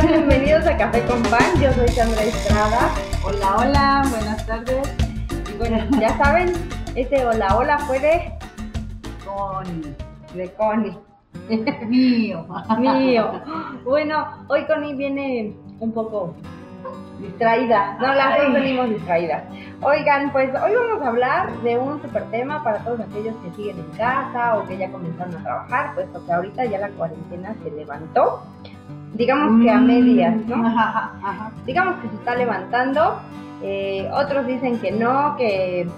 bienvenidos a Café con Pan. Yo soy Sandra Estrada. Hola, hola, buenas tardes. Y bueno, ya saben, ese hola, hola fue de Connie. de Connie. Mío. Mío. Bueno, hoy Connie viene un poco distraída. No, las dos venimos distraídas. Oigan, pues hoy vamos a hablar de un super tema para todos aquellos que siguen en casa o que ya comenzaron a trabajar, puesto que ahorita ya la cuarentena se levantó. Digamos que a medias, ¿no? Mm, Ajá, ajá, digamos que se está levantando. eh, otros dicen que no, que,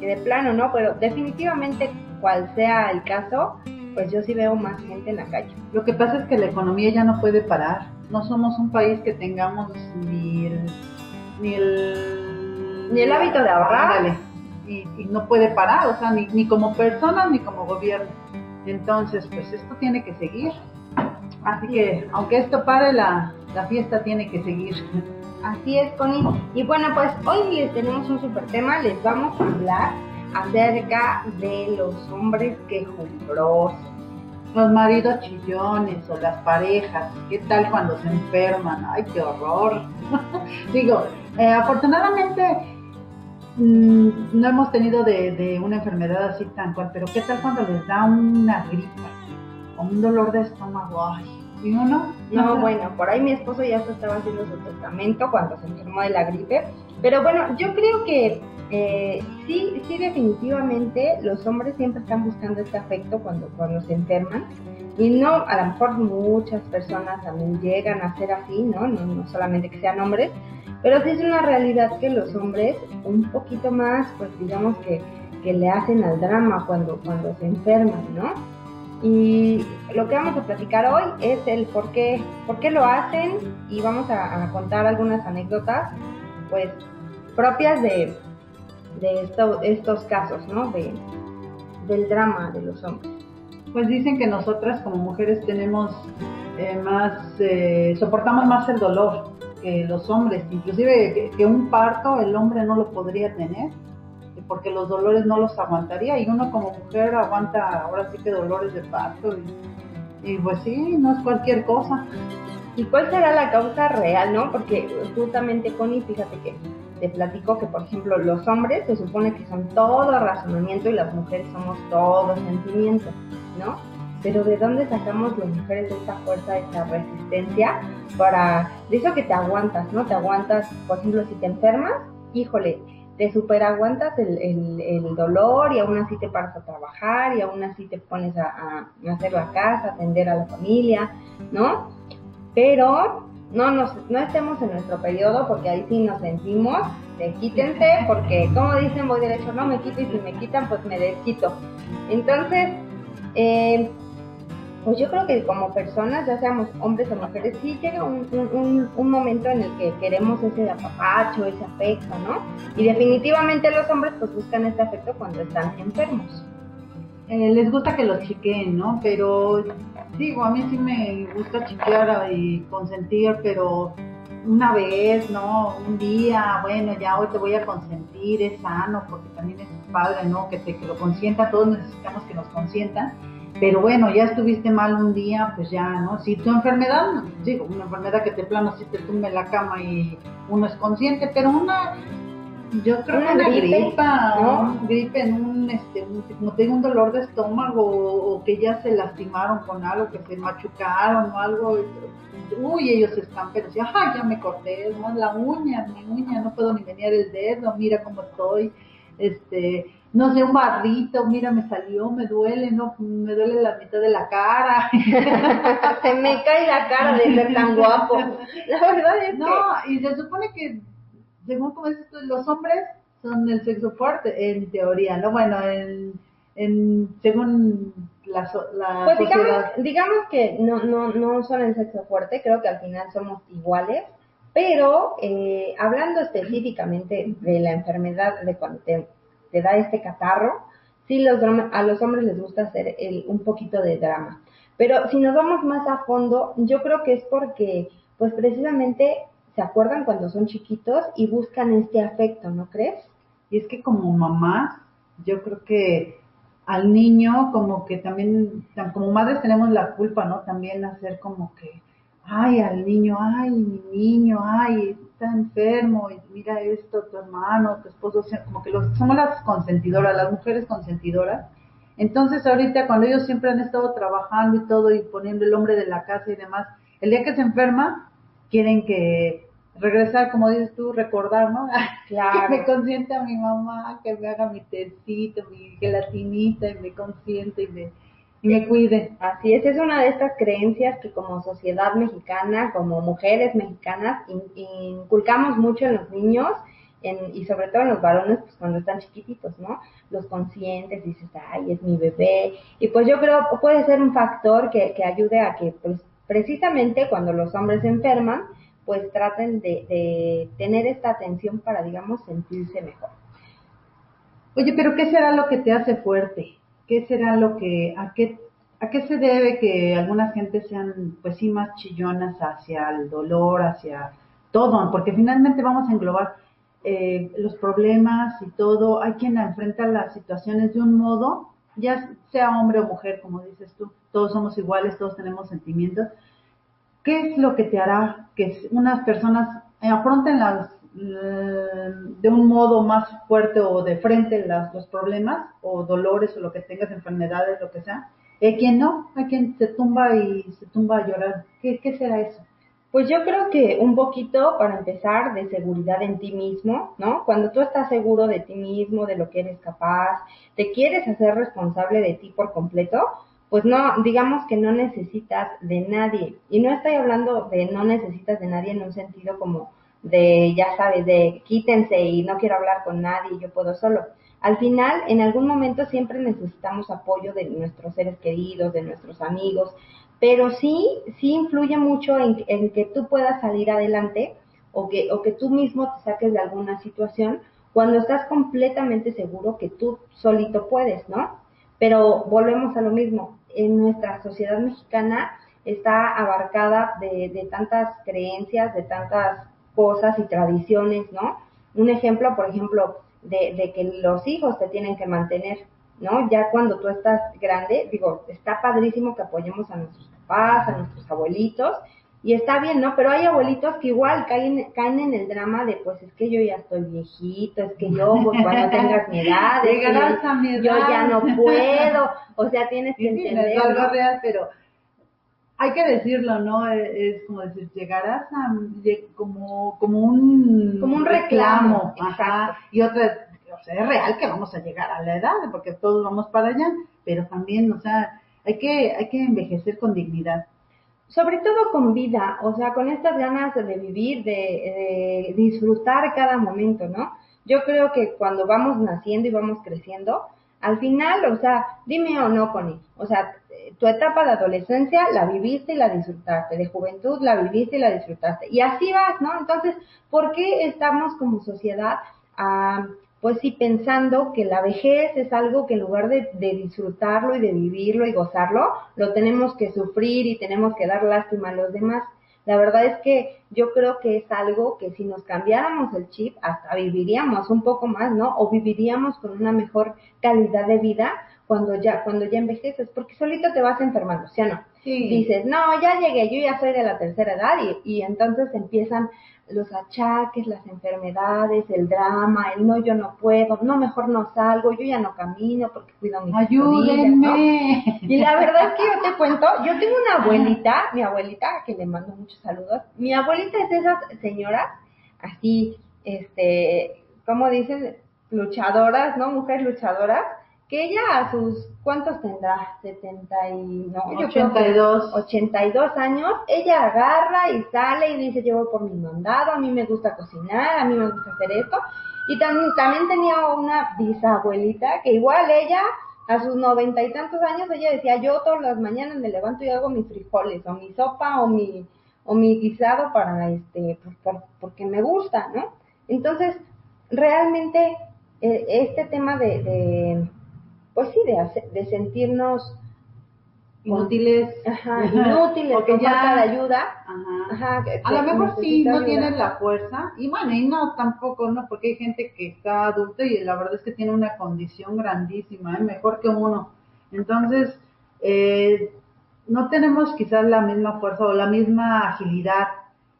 que de plano no, pero definitivamente cual sea el caso, pues yo sí veo más gente en la calle. Lo que pasa es que la economía ya no puede parar. No somos un país que tengamos ni el... Ni el, Ni el hábito de ahorrar. Y, y no puede parar, o sea, ni, ni como personas ni como gobierno. Entonces, pues esto tiene que seguir. Así que, aunque esto pare, la, la fiesta tiene que seguir. Así es, Connie. Y bueno, pues hoy les tenemos un super tema, les vamos a hablar acerca de los hombres quejumbrosos. Los maridos chillones o las parejas, ¿qué tal cuando se enferman? ¡Ay, qué horror! Digo, eh, afortunadamente mm, no hemos tenido de, de una enfermedad así tan cual, pero ¿qué tal cuando les da una gripa o un dolor de estómago? ¡Ay! ¿Y uno? No, bueno, por ahí mi esposo ya se estaba haciendo su testamento cuando se enfermó de la gripe. Pero bueno, yo creo que eh, sí, sí, definitivamente los hombres siempre están buscando este afecto cuando, cuando se enferman. Y no, a lo mejor muchas personas también llegan a ser así, ¿no? No, no solamente que sean hombres, pero sí es una realidad que los hombres un poquito más, pues digamos que, que le hacen al drama cuando, cuando se enferman, ¿no? Y lo que vamos a platicar hoy es el por qué, por qué lo hacen y vamos a, contar algunas anécdotas, pues, propias de, de esto- estos casos, ¿no? De, del drama de los hombres. Pues dicen que nosotras como mujeres tenemos eh, más, eh, soportamos más el dolor que los hombres, inclusive que, un parto el hombre no lo podría tener porque los dolores no los aguantaría y uno como mujer aguanta ahora sí que dolores de parto y, y pues sí, no es cualquier cosa. ¿Y cuál será la causa real, no? Porque justamente, Connie, fíjate que te platico que, por ejemplo, los hombres se supone que son todo razonamiento y las mujeres somos todo sentimiento, ¿no? Pero ¿de dónde sacamos las mujeres esta fuerza, esta resistencia para, de eso que te aguantas, ¿no? Te aguantas, por ejemplo, si te enfermas, híjole, te super aguantas el, el- dolor y aún así te paras a trabajar y aún así te pones a, a hacer la casa, atender a la familia, ¿no? Pero no nos, no estemos en nuestro periodo porque ahí sí nos sentimos, de quítense, porque como dicen voy derecho, no me quito y si me quitan pues me desquito. Entonces, eh, pues yo creo que como personas, ya seamos hombres o mujeres, sí llega un, un- un- momento en el que queremos ese apapacho, ese afecto, ¿no? Y definitivamente los hombres pues buscan este afecto cuando están enfermos. Eh, les gusta que los chiqueen, ¿no? Pero digo, a mí sí me gusta chiquear y consentir, pero una vez, ¿no? Un día, bueno, ya hoy te voy a consentir, es sano, porque también es padre, ¿no? Que te que lo consienta, todos necesitamos que nos consientan. Pero bueno, ya estuviste mal un día, pues ya, ¿no? Si tu enfermedad, digo, una enfermedad que te plano si te tumbe en la cama y uno es consciente, pero una, yo creo Una que una gripe, gripa, ¿no? gripe en un, este, un- como te digo, un dolor de estómago o, o que ya se lastimaron con algo, que se machucaron o algo, uy, ellos están, pero si, ajá, ya me corté, ¿no? La uña, mi uña, no puedo ni venir el dedo, mira cómo estoy, este, no sé, un barrito, mira, me salió, me duele, no, me duele la mitad de la cara. Se me cae la cara de ser tan guapo. La verdad es No, y se supone que, según como dices tú, los hombres son el sexo fuerte, en teoría, ¿no? Bueno, en, en según la, la Pues digamos, sociedad. digamos que no, no, no son el sexo fuerte, creo que al final somos iguales, pero eh, hablando específicamente de la enfermedad de cuando te, te da este catarro, sí los, a los hombres les gusta hacer el, un poquito de drama. Pero si nos vamos más a fondo, yo creo que es porque, pues precisamente se acuerdan cuando son chiquitos y buscan este afecto, ¿no crees? Y es que como mamás, yo creo que al niño como que también, como madres tenemos la culpa, ¿no? También hacer como que, ay, al niño, ay, mi niño, ay, está enfermo, y mira esto, tu hermano, tu esposo, como que los, somos las consentidoras, las mujeres consentidoras. Entonces ahorita cuando ellos siempre han estado trabajando y todo y poniendo el hombre de la casa y demás, el día que se enferma, quieren que regresar, como dices tú, recordar, ¿no? Claro. que me consienta a mi mamá, que me haga mi tecito, mi gelatinita y me consiente y me, me cuide. Así es, es una de estas creencias que como sociedad mexicana, como mujeres mexicanas, inculcamos mucho en los niños en, y sobre todo en los varones, pues cuando están chiquititos, ¿no? Los conscientes, dices, ay, es mi bebé. Y pues yo creo puede ser un factor que, que ayude a que, pues precisamente cuando los hombres se enferman, pues traten de, tener esta atención para, digamos, sentirse mejor. Oye, pero ¿qué será lo que te hace fuerte? ¿Qué será lo que, a qué, a qué se debe que algunas gentes sean, pues sí, más chillonas hacia el dolor, hacia todo? Porque finalmente vamos a englobar eh, los problemas y todo. Hay quien enfrenta las situaciones de un modo, ya sea hombre o mujer, como dices tú, todos somos iguales, todos tenemos sentimientos, ¿Qué es lo que te hará que unas personas afronten las, de un modo más fuerte o de frente los problemas o dolores o lo que tengas, enfermedades, lo que sea? Hay quien no, hay quien se tumba y se tumba a llorar. ¿Qué, qué será eso? Pues yo creo que un poquito, para empezar, de seguridad en ti mismo, ¿no? Cuando tú estás seguro de ti mismo, de lo que eres capaz, te quieres hacer responsable de ti por completo, pues no, digamos que no necesitas de nadie. Y no estoy hablando de no necesitas de nadie en un sentido como de, ya sabes, de quítense y no quiero hablar con nadie, yo puedo solo. Al final, en algún momento siempre necesitamos apoyo de nuestros seres queridos, de nuestros amigos, pero sí, sí influye mucho en, en que tú puedas salir adelante o que, o que tú mismo te saques de alguna situación cuando estás completamente seguro que tú solito puedes, ¿no? Pero volvemos a lo mismo, en nuestra sociedad mexicana está abarcada de, tantas creencias, de tantas cosas y tradiciones, ¿no? Un ejemplo, por ejemplo, de, que los hijos te tienen que mantener, ¿no? Ya cuando tú estás grande, digo, está padrísimo que apoyemos a nuestros papás, a nuestros abuelitos, y está bien, ¿no? Pero hay abuelitos que igual caen, caen en el drama de, pues es que yo ya estoy viejito, es que yo pues, cuando tengas mi edad, yo, ya no puedo, o sea, tienes que entender. Es algo real, pero hay que decirlo, ¿no? Es, como decir, llegarás a, como, como un, como un reclamo, ajá, y otra, o sea, es real que vamos a llegar a la edad, porque todos vamos para allá, pero también, o sea, hay que, hay que envejecer con dignidad sobre todo con vida, o sea, con estas ganas de vivir, de, disfrutar cada momento, ¿no? Yo creo que cuando vamos naciendo y vamos creciendo, al final, o sea, dime o no, Connie, o sea, tu etapa de adolescencia la viviste y la disfrutaste, de juventud la viviste y la disfrutaste, y así vas, ¿no? Entonces, ¿por qué estamos como sociedad a pues sí pensando que la vejez es algo que en lugar de, disfrutarlo y de vivirlo y gozarlo, lo tenemos que sufrir y tenemos que dar lástima a los demás. La verdad es que yo creo que es algo que si nos cambiáramos el chip, hasta viviríamos un poco más, ¿no? O viviríamos con una mejor calidad de vida cuando ya, cuando ya envejeces, porque solito te vas enfermando, ¿sí o no? Dices, no, ya llegué, yo ya soy de la tercera edad y, y entonces empiezan los achaques, las enfermedades, el drama, el no, yo no puedo, no, mejor no salgo, yo ya no camino porque cuido a mis Ayúdenme. Y la verdad es que yo te cuento, yo tengo una abuelita, mi abuelita, que le mando muchos saludos, mi abuelita es de esas señoras, así, este, ¿cómo dicen? Luchadoras, ¿no? Mujeres luchadoras, que ella a sus, ¿cuántos tendrá? 70 y, no, 82. 82 años, ella agarra y sale y dice, yo voy por mi mandado, a mí me gusta cocinar, a mí me gusta hacer esto. Y también tenía una bisabuelita que igual ella, a sus noventa y tantos años, ella decía, yo todas las mañanas me levanto y hago mis frijoles, o mi sopa, o mi, o mi guisado para, este, pues, porque me gusta, ¿no? Entonces, realmente, eh, este tema de pues sí, de, de sentirnos inútiles, ajá, inútiles, porque ya de ayuda, ajá, a lo mejor sí no tienes la fuerza y bueno y no tampoco no porque hay gente que está adulta y la verdad es que tiene una condición grandísima, ¿eh? mejor que uno, entonces eh, no tenemos quizás la misma fuerza o la misma agilidad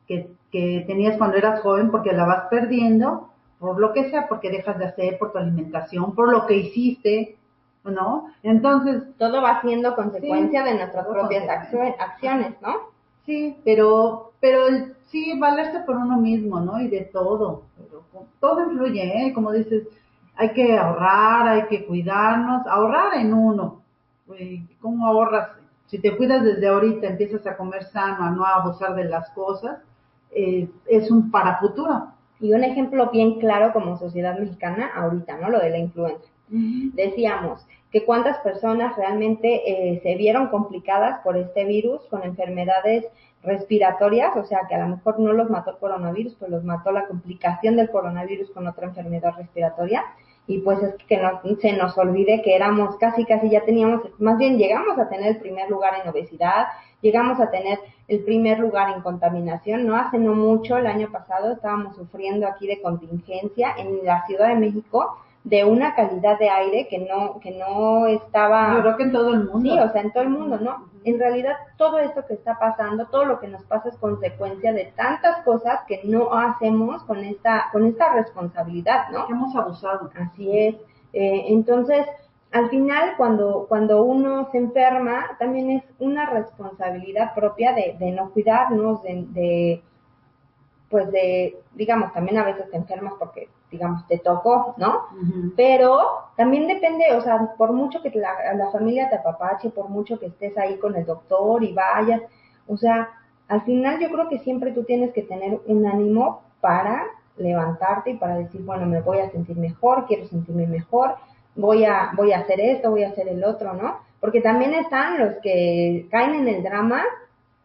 que, que tenías cuando eras joven porque la vas perdiendo por lo que sea, porque dejas de hacer, por tu alimentación, por lo que hiciste, ¿no? Entonces... Todo va siendo consecuencia de nuestras propias acciones, ¿no? Sí, pero, pero sí, valerse por uno mismo, ¿no? Y de todo, pero todo influye, ¿eh? Como dices, hay que ahorrar, hay que cuidarnos, ahorrar en uno. ¿Cómo ahorras? Si te cuidas desde ahorita, empiezas a comer sano, a no abusar de las cosas, eh, es un para futuro. Y un ejemplo bien claro como sociedad mexicana ahorita, ¿no? Lo de la influenza. Decíamos que cuántas personas realmente eh, se vieron complicadas por este virus con enfermedades respiratorias, o sea que a lo mejor no los mató el coronavirus, pero los mató la complicación del coronavirus con otra enfermedad respiratoria. Y pues es que no se nos olvide que éramos casi, casi ya teníamos, más bien llegamos a tener el primer lugar en obesidad, llegamos a tener el primer lugar en contaminación. No hace no mucho, el año pasado, estábamos sufriendo aquí de contingencia en la Ciudad de México de una calidad de aire que no que no estaba yo creo que en todo el mundo. Sí o sea en todo el mundo no en realidad todo esto que está pasando todo lo que nos pasa es consecuencia de tantas cosas que no hacemos con esta con esta responsabilidad no hemos abusado. Así es. Eh, entonces al final cuando cuando uno se enferma también es una responsabilidad propia de, de no cuidarnos de, de pues de digamos también a veces te enfermas porque digamos, te tocó, ¿no? Pero también depende, o sea, por mucho que la, la, familia te apapache, por mucho que estés ahí con el doctor y vayas, o sea, al final yo creo que siempre tú tienes que tener un ánimo para levantarte y para decir, bueno, me voy a sentir mejor, quiero sentirme mejor, voy a, voy a hacer esto, voy a hacer el otro, ¿no? Porque también están los que caen en el drama,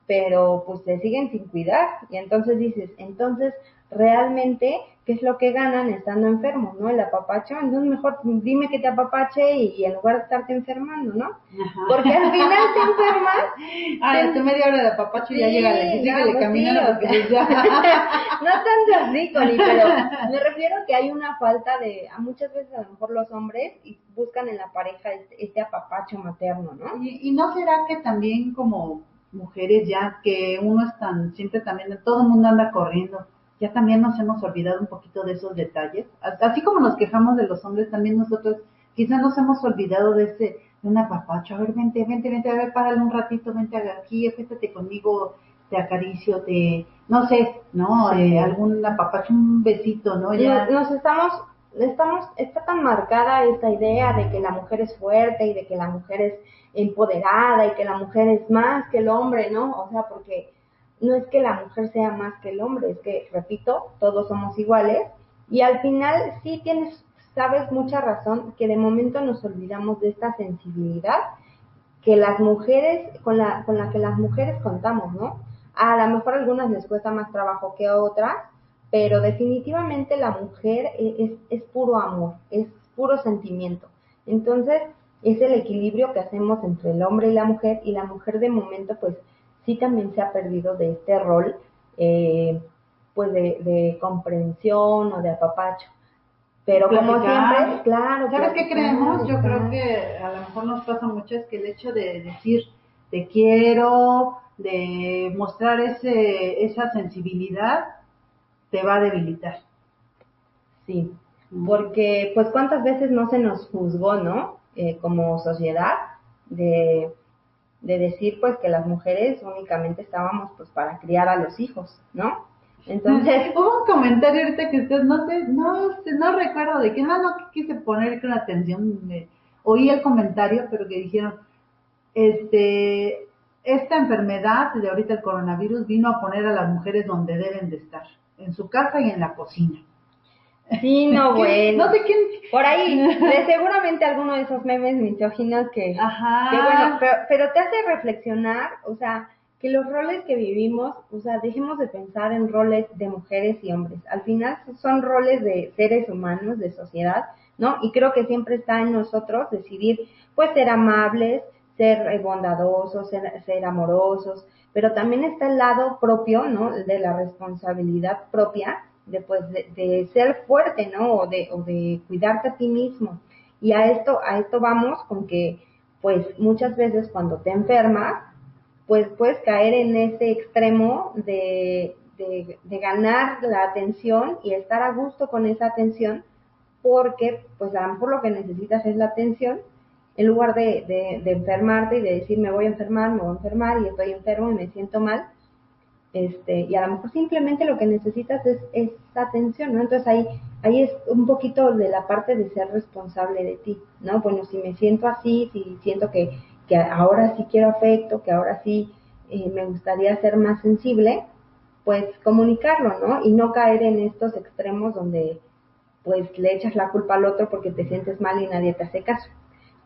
pero pues se siguen sin cuidar y entonces dices, entonces realmente qué es lo que ganan estando enfermos, ¿no? El apapacho, entonces mejor dime que te apapache y, en lugar de estarte enfermando, ¿no? Porque al final te enfermas. Ah, te... media hora de apapacho y ya llega, le pues caminando ya... no tanto así, Connie, pero me refiero que hay una falta de, a muchas veces a lo mejor los hombres y buscan en la pareja este, este apapacho materno, ¿no? Y, y no será que también como mujeres ya que uno es tan, siempre también, todo el mundo anda corriendo ya también nos hemos olvidado un poquito de esos detalles. Así como nos quejamos de los hombres, también nosotros quizás nos hemos olvidado de ese, de un apapacho. A ver, vente, vente, vente, a ver, párale un ratito, vente aquí, fíjate conmigo, te acaricio, te, no sé, ¿no? Eh, algún apapacho, un besito, ¿no? Ya. Nos estamos, estamos, está tan marcada esta idea de que la mujer es fuerte y de que la mujer es empoderada y que la mujer es más que el hombre, ¿no? O sea, porque no es que la mujer sea más que el hombre, es que, repito, todos somos iguales y al final sí tienes, sabes mucha razón que de momento nos olvidamos de esta sensibilidad que las mujeres, con la, con la que las mujeres contamos, ¿no? A lo mejor a algunas les cuesta más trabajo que a otras, pero definitivamente la mujer e, es, es puro amor, es puro sentimiento. Entonces, es el equilibrio que hacemos entre el hombre y la mujer y la mujer de momento pues sí también se ha perdido de este rol, eh, pues de, comprensión o de apapacho. Pero como siempre, claro. ¿Sabes qué creemos? Yo creo que a lo mejor nos pasa mucho es que el hecho de decir te quiero, de mostrar ese, esa sensibilidad, te va a debilitar. Sí, porque pues cuántas veces no se nos juzgó, ¿no? Eh, como sociedad, de de decir pues que las mujeres únicamente estábamos pues para criar a los hijos, ¿no? Entonces, hubo un comentario ahorita que usted no sé, no no recuerdo de qué, no, no quise poner con atención, oí el comentario, pero que dijeron, este, esta enfermedad de ahorita el coronavirus vino a poner a las mujeres donde deben de estar, en su casa y en la cocina. Sí, no, bueno. No sé quién. Por ahí, de seguramente alguno de esos memes misóginos que. Ajá. Que bueno, pero, te hace reflexionar, o sea, que los roles que vivimos, o sea, dejemos de pensar en roles de mujeres y hombres. Al final son roles de seres humanos, de sociedad, ¿no? Y creo que siempre está en nosotros decidir, pues, ser amables, ser eh, bondadosos, ser, amorosos, pero también está el lado propio, ¿no? De la responsabilidad propia de, pues, de, ser fuerte, ¿no? O de, o de cuidarte a ti mismo. Y a esto, a esto vamos con que, pues, muchas veces cuando te enfermas, pues puedes caer en ese extremo de, de, ganar la atención y estar a gusto con esa atención, porque pues a lo mejor lo que necesitas es la atención, en lugar de, de, de, enfermarte y de decir me voy a enfermar, me voy a enfermar y estoy enfermo y me siento mal, este, y a lo mejor simplemente lo que necesitas es esa atención, ¿no? Entonces ahí, ahí es un poquito de la parte de ser responsable de ti, ¿no? Bueno, si me siento así, si siento que, que ahora sí quiero afecto, que ahora sí eh, me gustaría ser más sensible, pues comunicarlo, ¿no? Y no caer en estos extremos donde pues le echas la culpa al otro porque te sientes mal y nadie te hace caso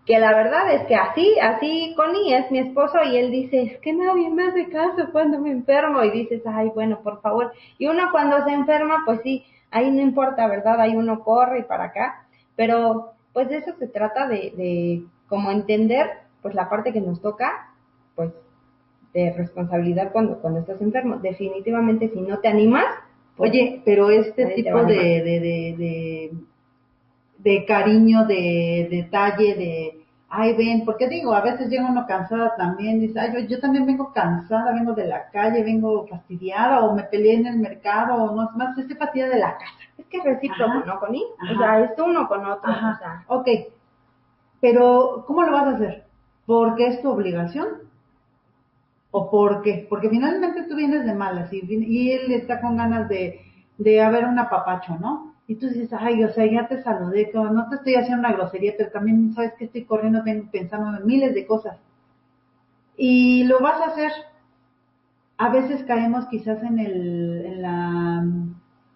que la verdad es que así, así Connie es mi esposo y él dice, es que nadie me hace caso cuando me enfermo y dices, ay, bueno, por favor. Y uno cuando se enferma, pues sí, ahí no importa, ¿verdad? Ahí uno corre y para acá, pero pues de eso se trata de, de como entender, pues la parte que nos toca, pues de responsabilidad cuando, cuando estás enfermo. Definitivamente si no te animas, pues, Oye, pero este tipo de, de, de de cariño, de detalle, de, ay, ven, porque digo, a veces llega uno cansada también, dice, ay, yo, también vengo cansada, vengo de la calle, vengo fastidiada, o me peleé en el mercado, o no, más, estoy fastidiada de la casa. Es que es recíproco, ¿no? Con él, o sea, es uno con otro, o sea. Ok, pero, ¿cómo lo vas a hacer? ¿Porque es tu obligación? ¿O por qué? Porque finalmente tú vienes de malas y, y él está con ganas de, de haber un apapacho, ¿no? Y tú dices, ay, o sea, ya te saludé, no te estoy haciendo una grosería, pero también sabes que estoy corriendo pensando en miles de cosas. Y lo vas a hacer. A veces caemos quizás en el, en la,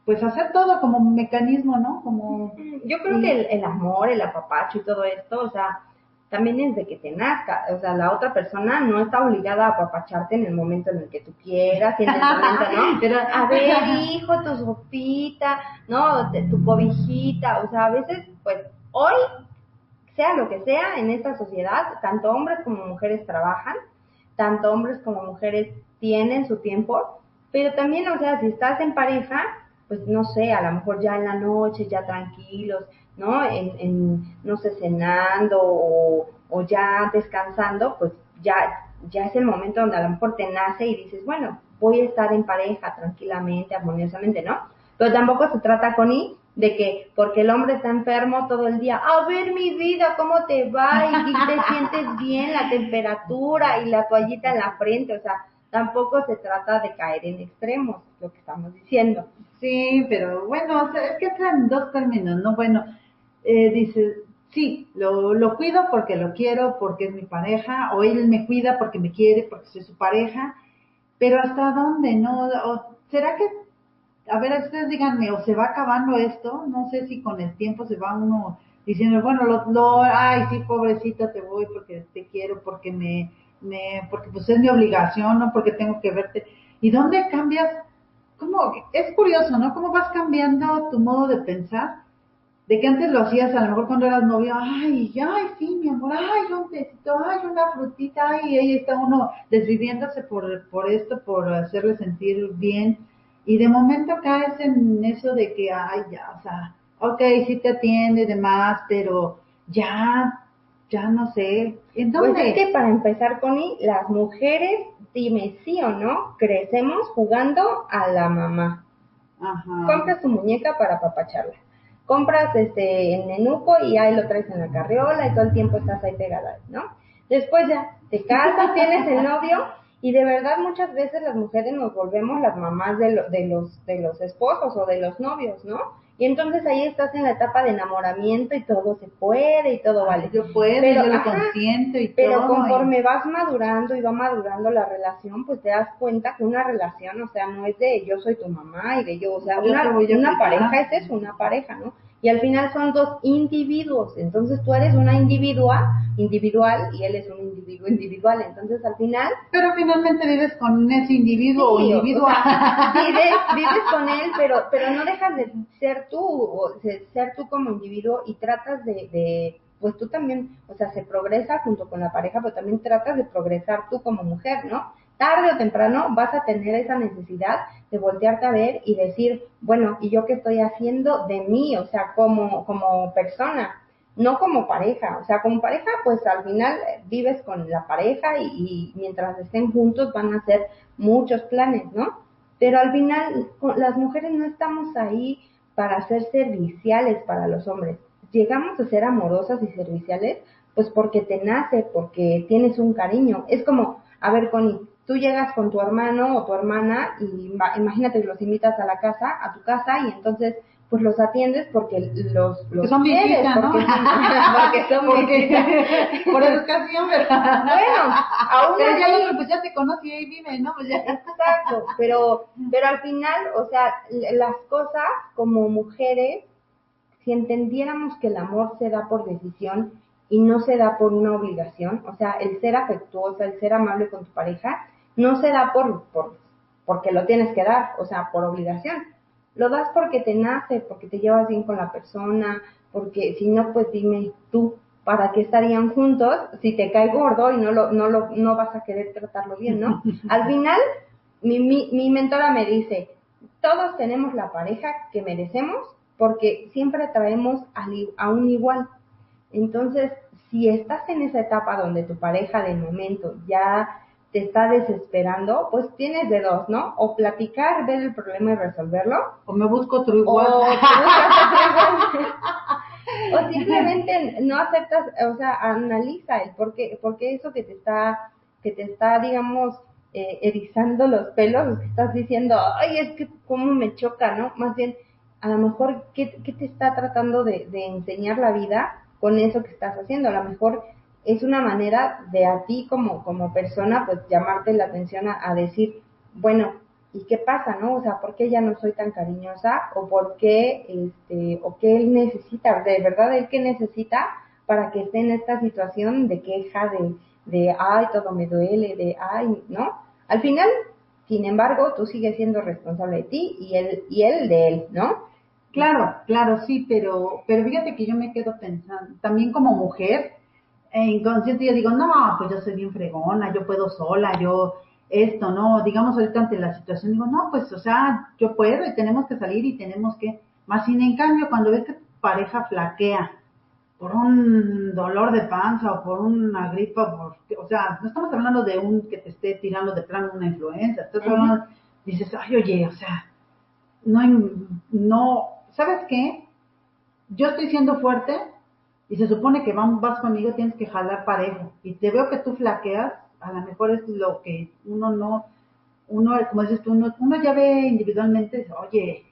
pues hacer todo como un mecanismo, ¿no? Como... Yo creo que el, el amor, el apapacho y todo esto, o sea, también es de que te nazca, o sea, la otra persona no está obligada a apapacharte en el momento en el que tú quieras, en el momento, ¿no? Pero, a ver, hijo, tu sopita, ¿no? Tu cobijita, o sea, a veces, pues, hoy, sea lo que sea, en esta sociedad, tanto hombres como mujeres trabajan, tanto hombres como mujeres tienen su tiempo, pero también, o sea, si estás en pareja, pues no sé, a lo mejor ya en la noche, ya tranquilos, ¿no? En, en no sé, cenando o, o, ya descansando, pues ya, ya es el momento donde a lo mejor te nace y dices, bueno, voy a estar en pareja tranquilamente, armoniosamente, ¿no? Pero tampoco se trata, con I de que porque el hombre está enfermo todo el día, a ver mi vida, cómo te va y te sientes bien, la temperatura y la toallita en la frente, o sea, tampoco se trata de caer en extremos, lo que estamos diciendo. Sí, pero bueno, o sea, es que están dos términos, ¿no? Bueno, eh, dice, sí, lo, lo cuido porque lo quiero, porque es mi pareja, o él me cuida porque me quiere, porque soy su pareja, pero ¿hasta dónde? ¿No? ¿Será que, a ver, ustedes díganme, o se va acabando esto? No sé si con el tiempo se va uno diciendo, bueno, lo, lo ay, sí, pobrecita, te voy porque te quiero, porque me, me, porque pues es mi obligación, ¿no? Porque tengo que verte. ¿Y dónde cambias? ¿Cómo? Es curioso, ¿no? ¿Cómo vas cambiando tu modo de pensar? De que antes lo hacías a lo mejor cuando eras novio, ay, ay, sí, mi amor, ay, un besito, ay, una frutita, ay, y ahí está uno desviviéndose por, por esto, por hacerle sentir bien, y de momento caes en eso de que, ay, ya, o sea, ok, sí te atiende, demás, pero ya, ya no sé, ¿en dónde? Pues es que para empezar, Connie, las mujeres, dime sí o no, crecemos jugando a la mamá. Ajá. Compra su muñeca para papacharla compras este el nenuco y ahí lo traes en la carriola y todo el tiempo estás ahí pegada, ¿no? Después ya te casas, tienes el novio y de verdad muchas veces las mujeres nos volvemos las mamás de, de los de los esposos o de los novios, ¿no? Y entonces ahí estás en la etapa de enamoramiento y todo se puede y todo vale. Yo puedo, pero, yo lo consiento y pero conforme vas madurando y va madurando la relación, pues te das cuenta que una relación, o sea, no es de yo soy tu mamá y de yo, o sea, una, una pareja es eso, una pareja, ¿no? Y al final son dos individuos. Entonces tú eres una individua, individual y él es un individuo individual. Entonces al final... Pero finalmente vives con ese individuo o individuo. vives, vives con él, pero, pero no dejas de ser tú, o de ser tú como individuo y tratas de, de pues tú también, o sea, se progresa junto con la pareja, pero también tratas de progresar tú como mujer, ¿no? tarde o temprano vas a tener esa necesidad de voltearte a ver y decir, bueno, ¿y yo qué estoy haciendo de mí? O sea, como, como persona. no como pareja, o sea, como pareja, pues al final vives con la pareja y, mientras estén juntos van a hacer muchos planes, ¿no? Pero al final las mujeres no estamos ahí para ser serviciales para los hombres. Llegamos a ser amorosas y serviciales, pues porque te nace, porque tienes un cariño. Es como, a ver, Connie, tú llegas con tu hermano o tu hermana y imagínate que los invitas a la casa, a tu casa, y entonces pues los atiendes porque los, los son quieres, ¿no? porque, porque son porque, por educación, ¿verdad? Bueno, aún pero así, ya, pues ya te conoce y ahí vive, ¿no? Pues ya. Exacto, pero, pero al final, o sea, las cosas como mujeres, si entendiéramos que el amor se da por decisión y no se da por una obligación, o sea, el ser afectuosa, el ser amable con tu pareja, no se da por, por porque lo tienes que dar, o sea, por obligación lo das porque te nace, porque te llevas bien con la persona, porque si no, pues dime tú, ¿para qué estarían juntos si te cae gordo y no lo, no lo, no vas a querer tratarlo bien, ¿no? Al final, mi, mi, mi mentora me dice, todos tenemos la pareja que merecemos porque siempre traemos a un igual. Entonces, si estás en esa etapa donde tu pareja de momento ya te está desesperando, pues tienes de dos, ¿no? O platicar, ver el problema y resolverlo. O me busco otro igual. O, o simplemente no aceptas, o sea, analiza el por qué, porque eso que te está, que te está, digamos, eh, erizando los pelos, que estás diciendo, ay, es que cómo me choca, ¿no? Más bien, a lo mejor, ¿qué, qué te está tratando de, de enseñar la vida con eso que estás haciendo? A lo mejor es una manera de a ti como, como persona, pues llamarte la atención a, decir, bueno, ¿y qué pasa, no? O sea, ¿por qué ya no soy tan cariñosa? ¿O por qué, este, o qué él necesita? De verdad, ¿él qué necesita para que esté en esta situación de queja, de, de, ay, todo me duele, de, ay, ¿no? Al final, sin embargo, tú sigues siendo responsable de ti y él, y él de él, ¿no? Claro, claro, sí, pero, pero fíjate que yo me quedo pensando, también como mujer, inconsciente yo digo, no, pues yo soy bien fregona, yo puedo sola, yo esto, ¿no? Digamos ahorita ante la situación, digo, no, pues, o sea, yo puedo y tenemos que salir y tenemos que, más sin en cambio, cuando ves que tu pareja flaquea por un dolor de panza o por una gripa, por, o sea, no estamos hablando de un que te esté tirando de plano una influenza, estás hablando, dices, ay, oye, o sea, no no, ¿sabes qué? Yo estoy siendo fuerte, y se supone que vas conmigo, tienes que jalar parejo. Y te veo que tú flaqueas, a lo mejor es lo que uno no, uno, como dices tú, uno, uno ya ve individualmente, oye,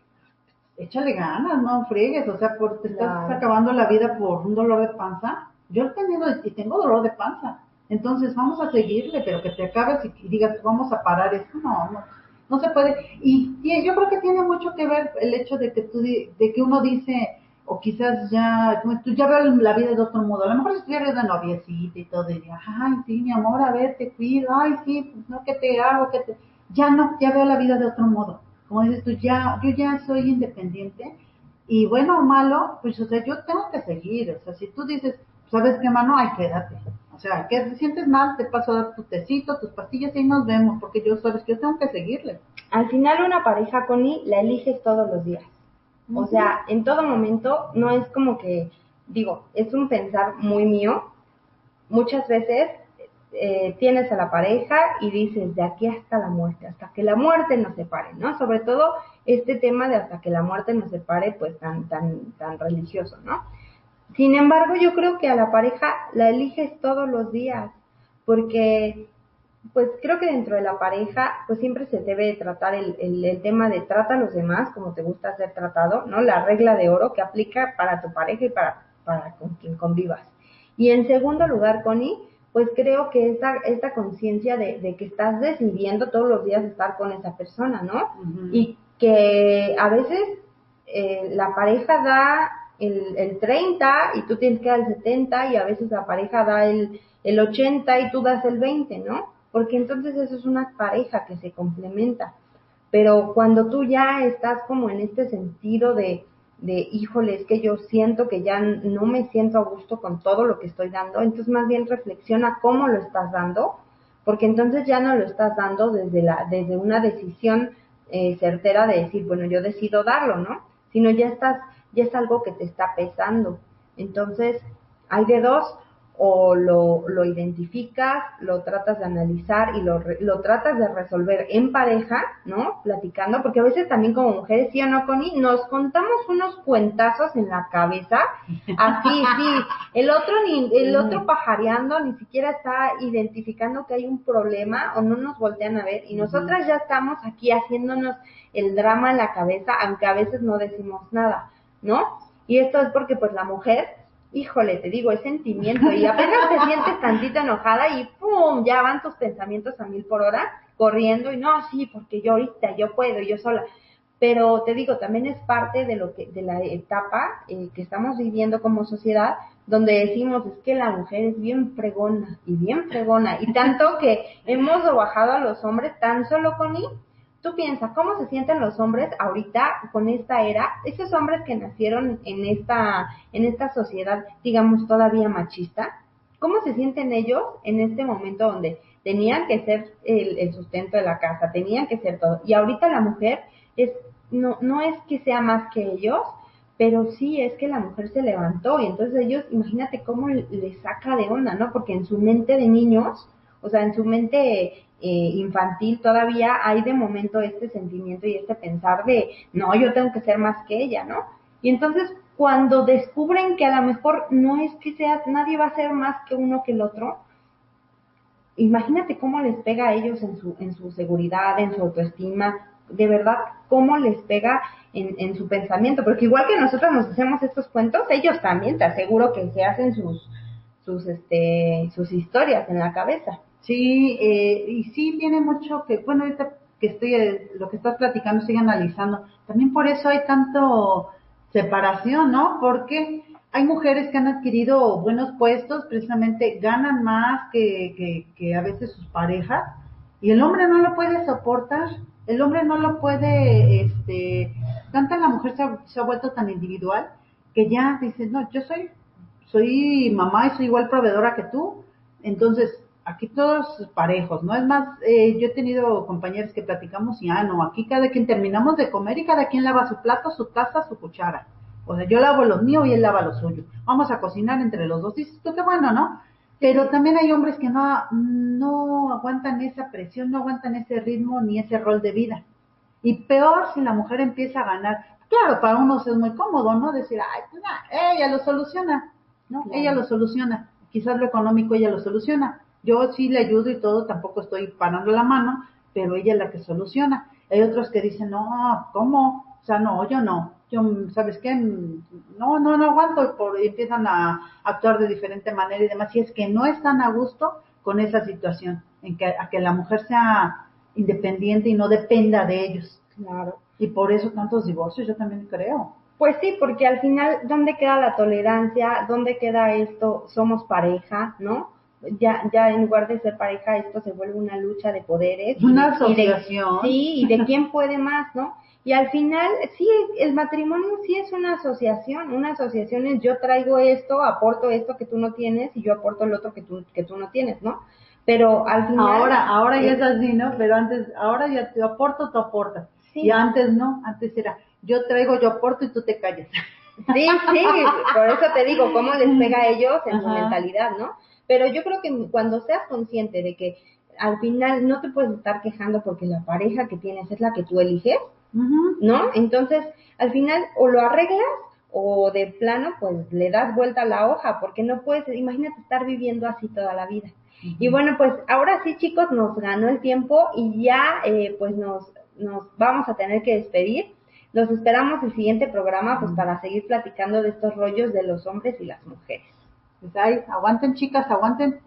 échale ganas, no fregues, o sea, por, te estás acabando la vida por un dolor de panza. Yo he tenido y tengo dolor de panza. Entonces vamos a seguirle, pero que te acabes y, digas, vamos a parar esto, no, no, no se puede. Y, y, yo creo que tiene mucho que ver el hecho de que tú, de que uno dice, o quizás ya, tú ya veo la vida de otro modo. A lo mejor estuviera de noviecita y todo, y diría, ay, sí, mi amor, a ver, te cuido, ay, sí, pues no, ¿qué te hago? ¿Qué te... Ya no, ya veo la vida de otro modo. Como dices tú, ya, yo ya soy independiente, y bueno o malo, pues, o sea, yo tengo que seguir. O sea, si tú dices, ¿sabes qué, mano? Ay, quédate. O sea, que te sientes mal, te paso a dar tu tecito, tus pastillas y nos vemos, porque yo sabes que yo tengo que seguirle. Al final una pareja, Connie, la eliges todos los días. O sea, en todo momento no es como que, digo, es un pensar muy mío. Muchas veces eh, tienes a la pareja y dices de aquí hasta la muerte, hasta que la muerte nos separe, ¿no? Sobre todo este tema de hasta que la muerte nos separe, pues tan, tan, tan religioso, ¿no? Sin embargo, yo creo que a la pareja la eliges todos los días, porque pues creo que dentro de la pareja, pues siempre se debe tratar el, el, tema de trata a los demás como te gusta ser tratado, ¿no? La regla de oro que aplica para tu pareja y para, para con quien convivas. Y en segundo lugar, Connie, pues creo que esta, esta conciencia de, de, que estás decidiendo todos los días estar con esa persona, ¿no? Y que a veces eh, la pareja da el, el 30 y tú tienes que dar el 70 y a veces la pareja da el, el 80 y tú das el 20, ¿no? Porque entonces eso es una pareja que se complementa. Pero cuando tú ya estás como en este sentido de, de, híjole, es que yo siento que ya no me siento a gusto con todo lo que estoy dando, entonces más bien reflexiona cómo lo estás dando, porque entonces ya no lo estás dando desde, la, desde una decisión eh, certera de decir, bueno, yo decido darlo, ¿no? Sino ya estás, ya es algo que te está pesando. Entonces, hay de dos, o lo, lo identificas, lo tratas de analizar y lo, lo tratas de resolver en pareja, ¿no? Platicando, porque a veces también como mujeres, sí o no, Connie, nos contamos unos cuentazos en la cabeza, así, sí, el otro ni, el otro pajareando ni siquiera está identificando que hay un problema o no nos voltean a ver y nosotras ya estamos aquí haciéndonos el drama en la cabeza, aunque a veces no decimos nada, ¿no? Y esto es porque pues la mujer híjole, te digo, es sentimiento y apenas te sientes tantito enojada y ¡pum! ya van tus pensamientos a mil por hora corriendo y no, sí, porque yo ahorita, yo puedo, yo sola. Pero te digo, también es parte de lo que, de la etapa eh, que estamos viviendo como sociedad, donde decimos es que la mujer es bien fregona y bien fregona y tanto que hemos bajado a los hombres tan solo con I Tú piensas, ¿cómo se sienten los hombres ahorita con esta era? Esos hombres que nacieron en esta, en esta sociedad, digamos, todavía machista, ¿cómo se sienten ellos en este momento donde tenían que ser el, sustento de la casa, tenían que ser todo? Y ahorita la mujer es, no, no es que sea más que ellos, pero sí es que la mujer se levantó y entonces ellos, imagínate cómo les saca de onda, ¿no? Porque en su mente de niños, o sea, en su mente eh, infantil todavía hay de momento este sentimiento y este pensar de, no, yo tengo que ser más que ella, ¿no? Y entonces cuando descubren que a lo mejor no es que sea, nadie va a ser más que uno que el otro, imagínate cómo les pega a ellos en su, en su seguridad, en su autoestima, de verdad, cómo les pega en, en su pensamiento, porque igual que nosotros nos hacemos estos cuentos, ellos también, te aseguro que se hacen sus, sus, este, sus historias en la cabeza. Sí, eh, y sí tiene mucho que, bueno, ahorita que estoy, eh, lo que estás platicando, estoy analizando, también por eso hay tanto separación, ¿no? Porque hay mujeres que han adquirido buenos puestos, precisamente ganan más que, que, a veces sus parejas, y el hombre no lo puede soportar, el hombre no lo puede, este, tanta la mujer se ha, se ha vuelto tan individual que ya dice, no, yo soy, soy mamá y soy igual proveedora que tú, entonces aquí todos parejos, ¿no? Es más, eh, yo he tenido compañeros que platicamos y, ah, no, aquí cada quien terminamos de comer y cada quien lava su plato, su taza, su cuchara. O sea, yo lavo los míos y él lava los suyos. Vamos a cocinar entre los dos. Dices tú, qué bueno, ¿no? Pero también hay hombres que no, no aguantan esa presión, no aguantan ese ritmo ni ese rol de vida. Y peor si la mujer empieza a ganar. Claro, para unos es muy cómodo, ¿no? Decir, ay, pues ella lo soluciona, ¿no? Ella lo soluciona. Quizás lo económico ella lo soluciona yo sí le ayudo y todo, tampoco estoy parando la mano, pero ella es la que soluciona. Hay otros que dicen, no, ¿cómo? O sea, no, yo no. Yo, ¿sabes qué? No, no, no aguanto por, y empiezan a actuar de diferente manera y demás. Y es que no están a gusto con esa situación, en que, a que la mujer sea independiente y no dependa de ellos. Claro. Y por eso tantos divorcios, yo también creo. Pues sí, porque al final, ¿dónde queda la tolerancia? ¿Dónde queda esto? Somos pareja, ¿no? Ya, ya en lugar de ser pareja, esto se vuelve una lucha de poderes. Una asociación. sí, y de quién puede más, ¿no? Y al final, sí, el matrimonio sí es una asociación. Una asociación es yo traigo esto, aporto esto que tú no tienes y yo aporto el otro que tú, que tú no tienes, ¿no? Pero al final... Ahora, ahora ya es así, ¿no? Pero antes, ahora ya te aporto, tú aportas. Sí. Y antes no, antes era yo traigo, yo aporto y tú te calles. Sí, sí, por eso te digo, cómo les pega a ellos en su mentalidad, ¿no? Pero yo creo que cuando seas consciente de que al final no te puedes estar quejando porque la pareja que tienes es la que tú eliges, ¿no? Entonces, al final o lo arreglas o de plano pues le das vuelta a la hoja porque no puedes, imagínate estar viviendo así toda la vida. Y bueno, pues ahora sí chicos, nos ganó el tiempo y ya eh, pues nos, nos vamos a tener que despedir. Los esperamos el siguiente programa pues para seguir platicando de estos rollos de los hombres y las mujeres. Pues aguanten chicas, aguanten.